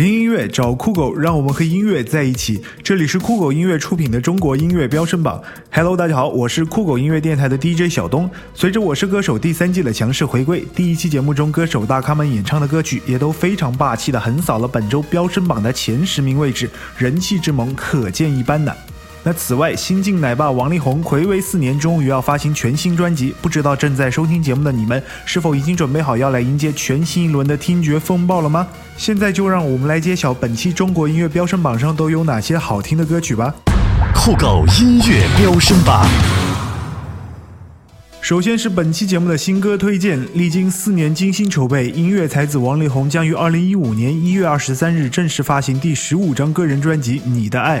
听音乐找酷狗，让我们和音乐在一起。这里是酷狗音乐出品的中国音乐飙升榜。Hello，大家好，我是酷狗音乐电台的 DJ 小东。随着《我是歌手》第三季的强势回归，第一期节目中歌手大咖们演唱的歌曲也都非常霸气的横扫了本周飙升榜的前十名位置，人气之猛可见一斑的。那此外，新晋奶爸王力宏暌违四年，终于要发行全新专辑。不知道正在收听节目的你们，是否已经准备好要来迎接全新一轮的听觉风暴了吗？现在就让我们来揭晓本期中国音乐飙升榜上都有哪些好听的歌曲吧。酷狗音乐飙升榜，首先是本期节目的新歌推荐。历经四年精心筹备，音乐才子王力宏将于二零一五年一月二十三日正式发行第十五张个人专辑《你的爱》。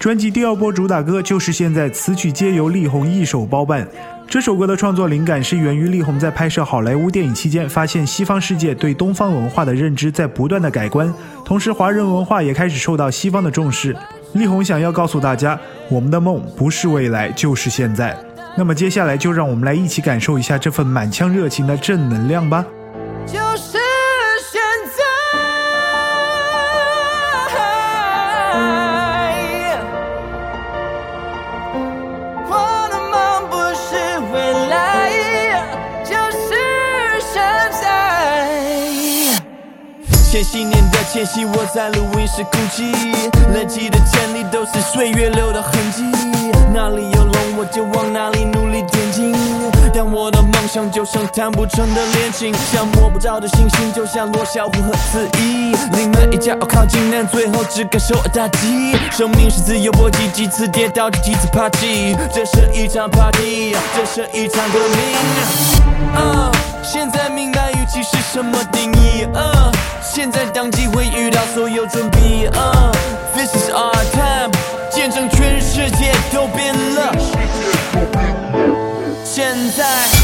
专辑第二波主打歌就是现在词曲皆由力宏一手包办。这首歌的创作灵感是源于力宏在拍摄好莱坞电影期间，发现西方世界对东方文化的认知在不断的改观，同时华人文化也开始受到西方的重视。力宏想要告诉大家，我们的梦不是未来，就是现在。那么接下来就让我们来一起感受一下这份满腔热情的正能量吧。千禧年的前夕，我在录音室哭泣，累积的潜力都是岁月留的痕迹。哪里有龙，我就往哪里努力前进。但我的梦想就像谈不成的恋情，像摸不着的星星，就像罗小虎和子怡。临门一脚靠近，但最后只感受打击。生命是自由搏击，几次跌倒就几次爬起。这是一场 party，这是一场革命。啊，现在明白预期是什么定义。啊，现在当机会遇到所有准备。Uh, this is our time，见证全世界都变了。现在。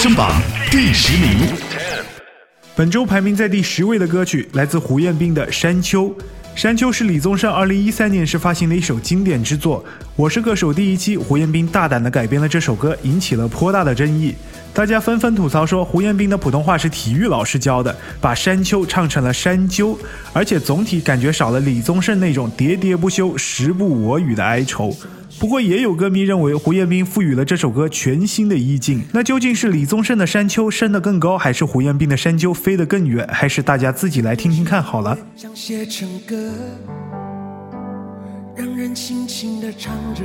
升榜第十名。本周排名在第十位的歌曲来自胡彦斌的《山丘》。《山丘》是李宗盛2013年时发行的一首经典之作。我是歌手第一期，胡彦斌大胆地改编了这首歌，引起了颇大的争议。大家纷纷吐槽说，胡彦斌的普通话是体育老师教的，把《山丘》唱成了《山丘》，而且总体感觉少了李宗盛那种喋喋不休、时不我与的哀愁。不过也有歌迷认为胡彦斌赋予了这首歌全新的意境。那究竟是李宗盛的山丘升得更高，还是胡彦斌的山丘飞得更远？还是大家自己来听听看好了。想写成歌，让人轻轻地唱着，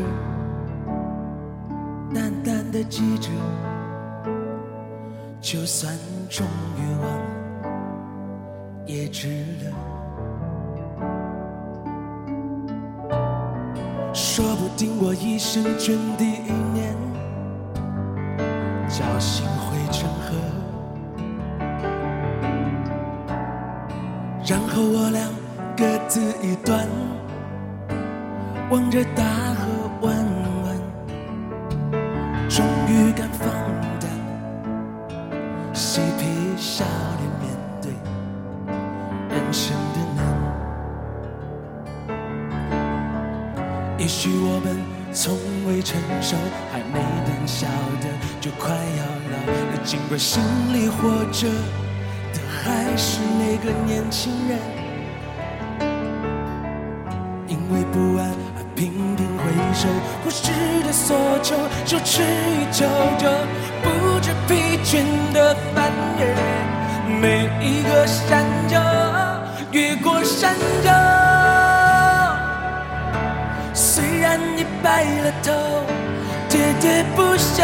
淡淡的记着，就算终于忘，也值了。说不定我一生涓滴一念，侥幸汇成河。然后我俩各自一端，望着大着的还是那个年轻人。因为不安而频频回首，忽视的所求，手持一久久，不知疲倦的翻越每一个山丘，越过山丘。虽然你白了头，喋喋不休，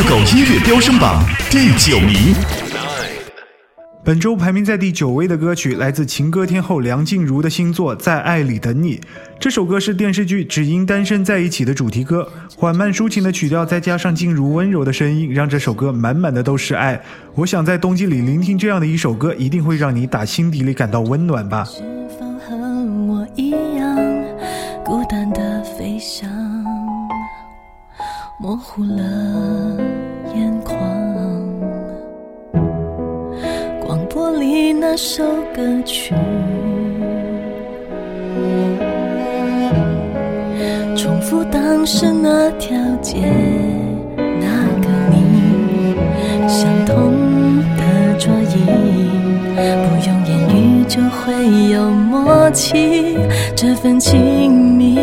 酷狗音乐飙升榜第九名。本周排名在第九位的歌曲来自情歌天后梁静茹的新作《在爱里等你》。这首歌是电视剧《只因单身在一起》的主题歌，缓慢抒情的曲调，再加上静茹温柔的声音，让这首歌满满的都是爱。我想在冬季里聆听这样的一首歌，一定会让你打心底里感到温暖吧。是否和我一样，孤单的飞翔，模糊了眼眶？广播里那首歌曲，重复当时那条街，那个你，相同的桌椅，不用言语就会有默契，这份亲密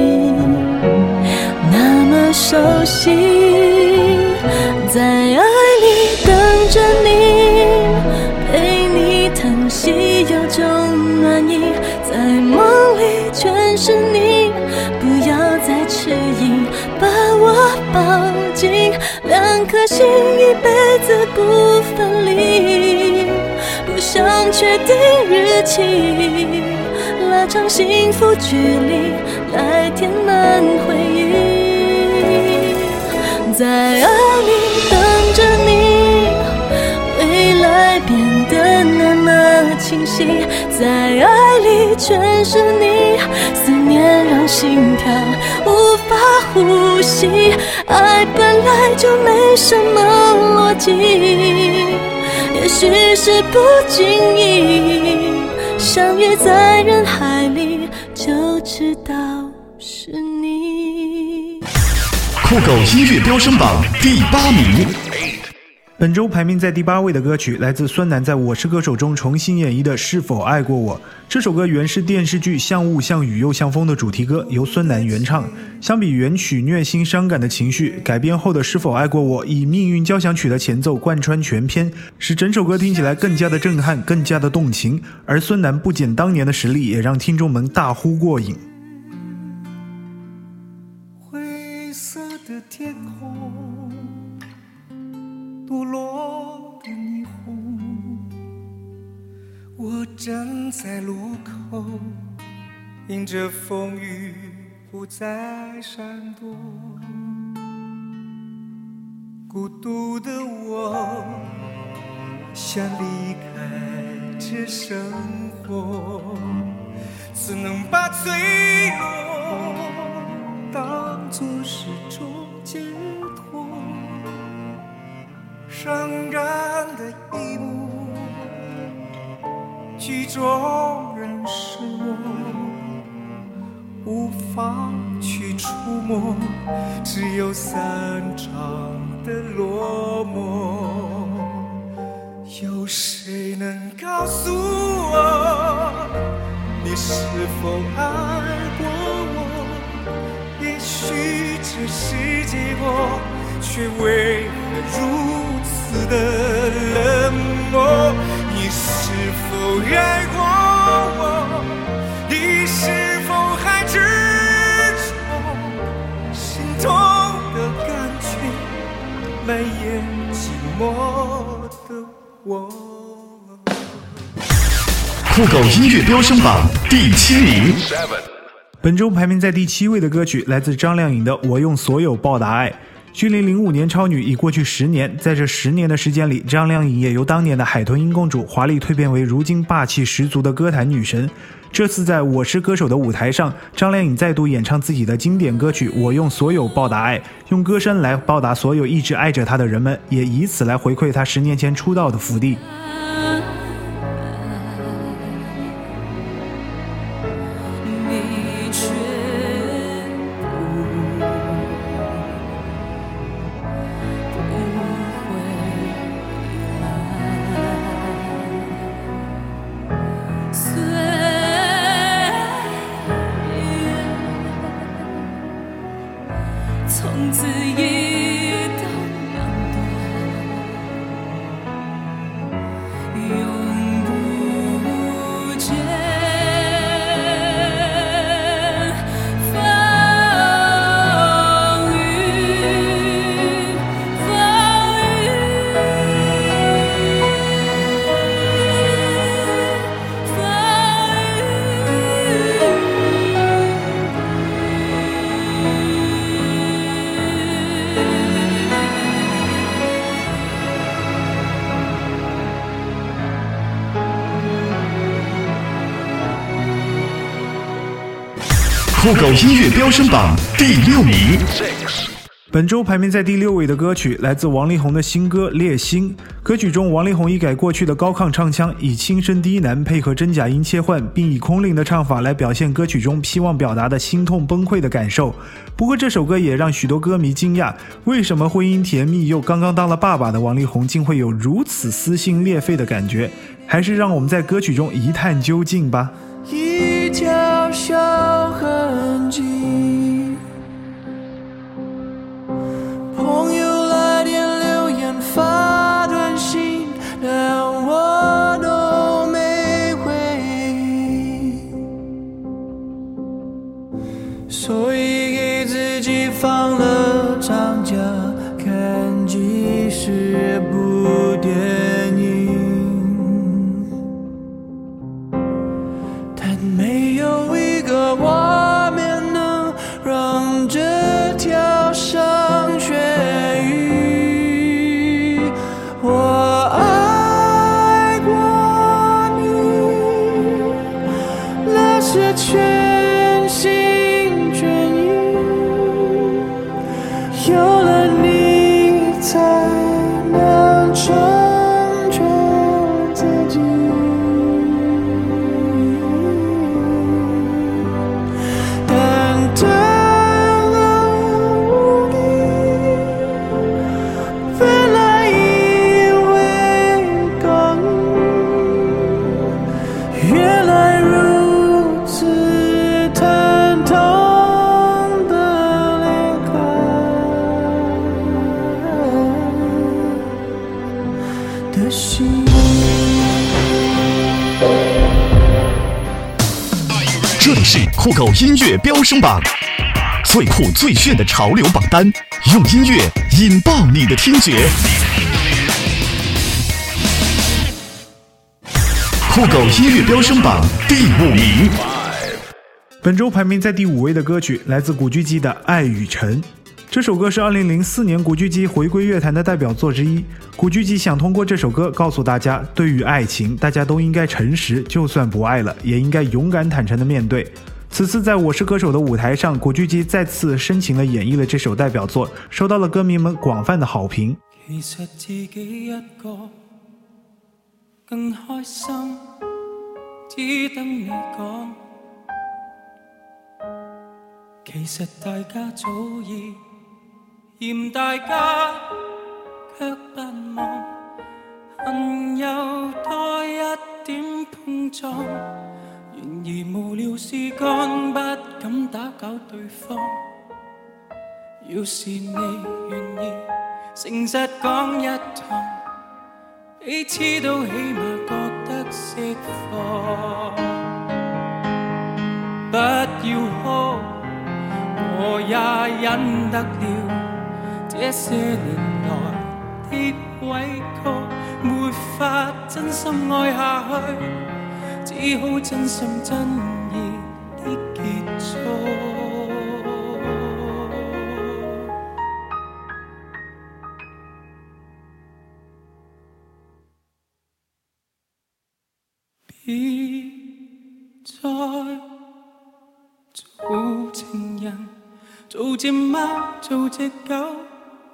那熟悉，在爱里等着你，陪你疼惜有种暖意，在梦里全是你，不要再迟疑，把我抱紧，两颗心一辈子不分离，不想确定日期，拉长幸福距离，来填满回忆。在爱里等着你，未来变得那么清晰，在爱里全是你，思念让心跳无法呼吸，爱本来就没什么逻辑，也许是不经意相遇在人海里，就知道是你。酷狗音乐飙升榜第八名。本周排名在第八位的歌曲来自孙楠在《我是歌手》中重新演绎的《是否爱过我》。这首歌原是电视剧《像雾像雨又像风》的主题歌，由孙楠原唱。相比原曲虐心伤感的情绪，改编后的《是否爱过我》以命运交响曲的前奏贯穿全篇，使整首歌听起来更加的震撼，更加的动情。而孙楠不减当年的实力，也让听众们大呼过瘾。色的天空，堕落的霓虹，我站在路口，迎着风雨不再闪躲。孤独的我，想离开这生活，只能把脆弱伤感的一幕，剧中人是我，无法去触摸，只有散场的落寞。有谁能告诉我，你是否爱过我？也许这是结果，却为何如的冷漠？你是否爱过我？你是否还执着？心痛的感觉蔓延寂寞的我。酷狗音乐飙升榜第七名。本周排名在第七位的歌曲来自张靓颖的《我用所有报答爱》。距离零五年超女已过去十年，在这十年的时间里，张靓颖也由当年的海豚音公主华丽蜕变为如今霸气十足的歌坛女神。这次在我是歌手的舞台上，张靓颖再度演唱自己的经典歌曲《我用所有报答爱》，用歌声来报答所有一直爱着她的人们，也以此来回馈她十年前出道的福地。酷狗音乐飙升榜第六名，本周排名在第六位的歌曲来自王力宏的新歌《烈心》。歌曲中，王力宏一改过去的高亢唱腔，以轻声低喃配合真假音切换，并以空灵的唱法来表现歌曲中希望表达的心痛崩溃的感受。不过，这首歌也让许多歌迷惊讶：为什么婚姻甜蜜又刚刚当了爸爸的王力宏，竟会有如此撕心裂肺的感觉？还是让我们在歌曲中一探究竟吧。一小痕迹。失去。这里是酷狗音乐飙升榜，最酷最炫的潮流榜单，用音乐引爆你的听觉。酷狗音乐飙升榜第五名，本周排名在第五位的歌曲来自古巨基的《爱与诚》。这首歌是2004年古巨基回归乐坛的代表作之一。古巨基想通过这首歌告诉大家，对于爱情，大家都应该诚实，就算不爱了，也应该勇敢坦诚的面对。此次在我是歌手的舞台上，古巨基再次深情地演绎了这首代表作，受到了歌迷们广泛的好评。其实自己一個更開心，只等你講。其實大家早已嫌大家卻不忘，恨有多一點碰撞。然而無聊事干，不敢打攪對方。要是你願意誠實講一趟，彼此都起碼覺得釋放。不要哭，我也忍得了这些年来的委曲没法真心爱下去只好真心真意的结束别再做情人做只猫做只狗。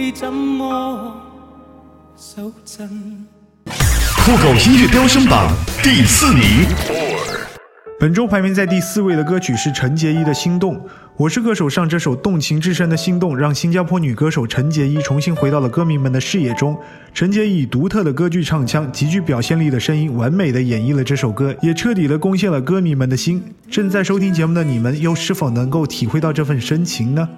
你怎么手震？酷狗音乐飙升榜第四名，本周排名在第四位的歌曲是陈洁仪的《心动》。我是歌手上这首动情至深的心动，让新加坡女歌手陈洁仪重新回到了歌迷们的视野中。陈洁仪以独特的歌剧唱腔、极具表现力的声音，完美的演绎了这首歌，也彻底的攻陷了歌迷们的心。正在收听节目的你们，又是否能够体会到这份深情呢？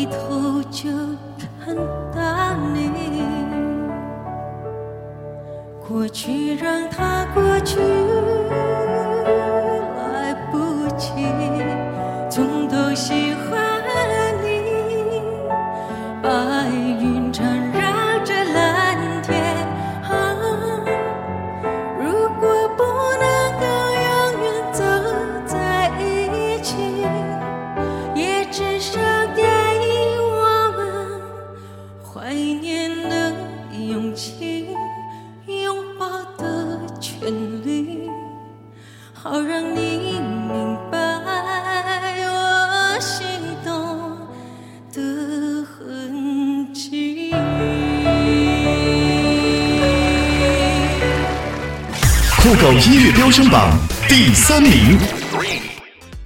回头就看到你。过去让它过去，你明白我心动的。酷狗音乐飙升榜第三名，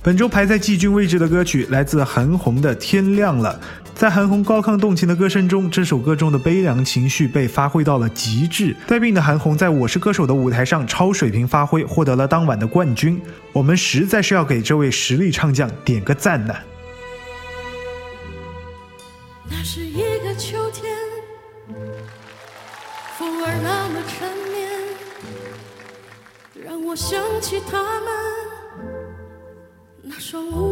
本周排在季军位置的歌曲来自韩红的《天亮了》。在韩红高亢动情的歌声中，这首歌中的悲凉情绪被发挥到了极致。带病的韩红在我是歌手的舞台上超水平发挥，获得了当晚的冠军。我们实在是要给这位实力唱将点个赞呢。那是一个秋天，风儿那么缠绵，让我想起他们那双无，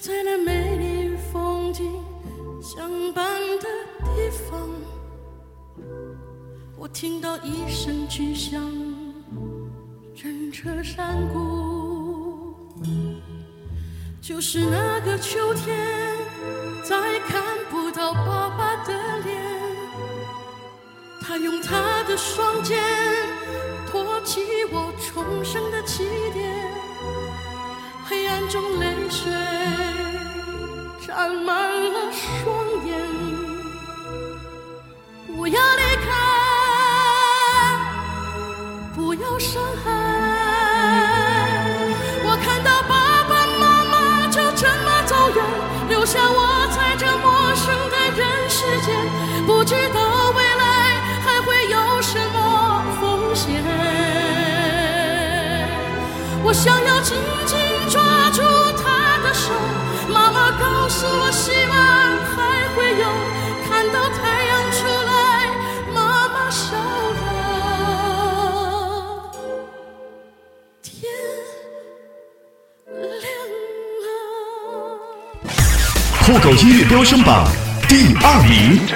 在那美丽风景相伴的地方，我听到一声巨响，震彻山谷。就是那个秋天，再看不到爸爸的脸。他用他的双肩托起我重生的起点，眼中泪水沾满了双眼。不要离开，不要伤害。我看到爸爸妈妈就这么走远，留下我在这陌生的人世间，不知道未来还会有什么风险。我想要紧紧抓住他的手，妈妈告诉我，希望还会有，看到太阳出来，妈妈笑了。天亮了。酷狗音乐飙升榜第二名，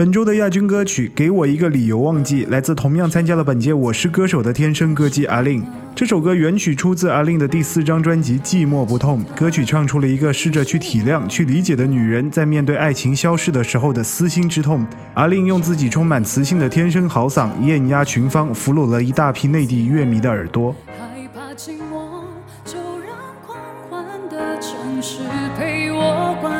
本周的亚军歌曲《给我一个理由忘记》来自同样参加了本届《我是歌手》的天生歌姬阿令。这首歌原曲出自阿令的第四张专辑《寂寞不痛》，歌曲唱出了一个试着去体谅、去理解的女人在面对爱情消逝的时候的撕心之痛。阿令用自己充满磁性的天生好嗓艳压群芳，俘虏了一大批内地乐迷的耳朵。害怕寂寞，就让狂欢的城市陪我关。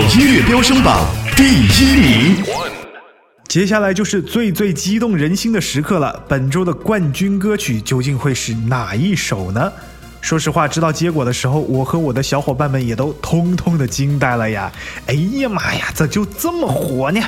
音乐飙升榜第一名。接下来就是最最激动人心的时刻了，本周的冠军歌曲究竟会是哪一首呢？说实话，知道结果的时候，我和我的小伙伴们也都通通的惊呆了呀！哎呀妈呀，咋就这么火呢？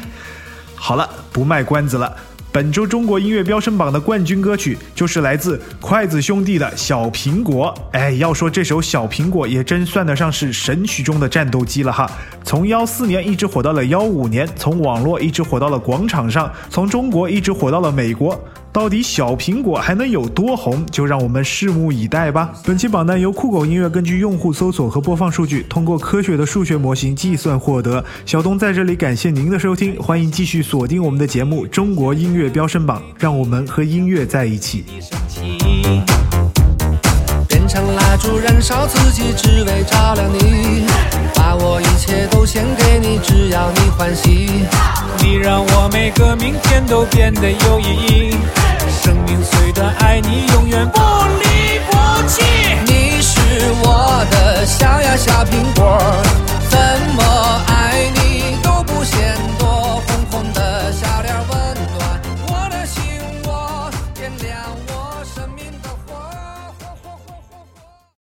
好了，不卖关子了。本周中国音乐飙升榜的冠军歌曲就是来自筷子兄弟的《小苹果》。哎，要说这首《小苹果》也真算得上是神曲中的战斗机了哈！从幺四年一直火到了幺五年，从网络一直火到了广场上，从中国一直火到了美国。到底小苹果还能有多红？就让我们拭目以待吧。本期榜单由酷狗音乐根据用户搜索和播放数据，通过科学的数学模型计算获得。小东在这里感谢您的收听，欢迎继续锁定我们的节目《中国音乐飙升榜》，让我们和音乐在一起。像蜡烛燃烧自己，只为照亮你。把我一切都献给你，只要你欢喜。你让我每个明天都变得有意义。生命虽短，爱你永远不离不弃。你是我的小呀小苹果，怎么爱你都不嫌多。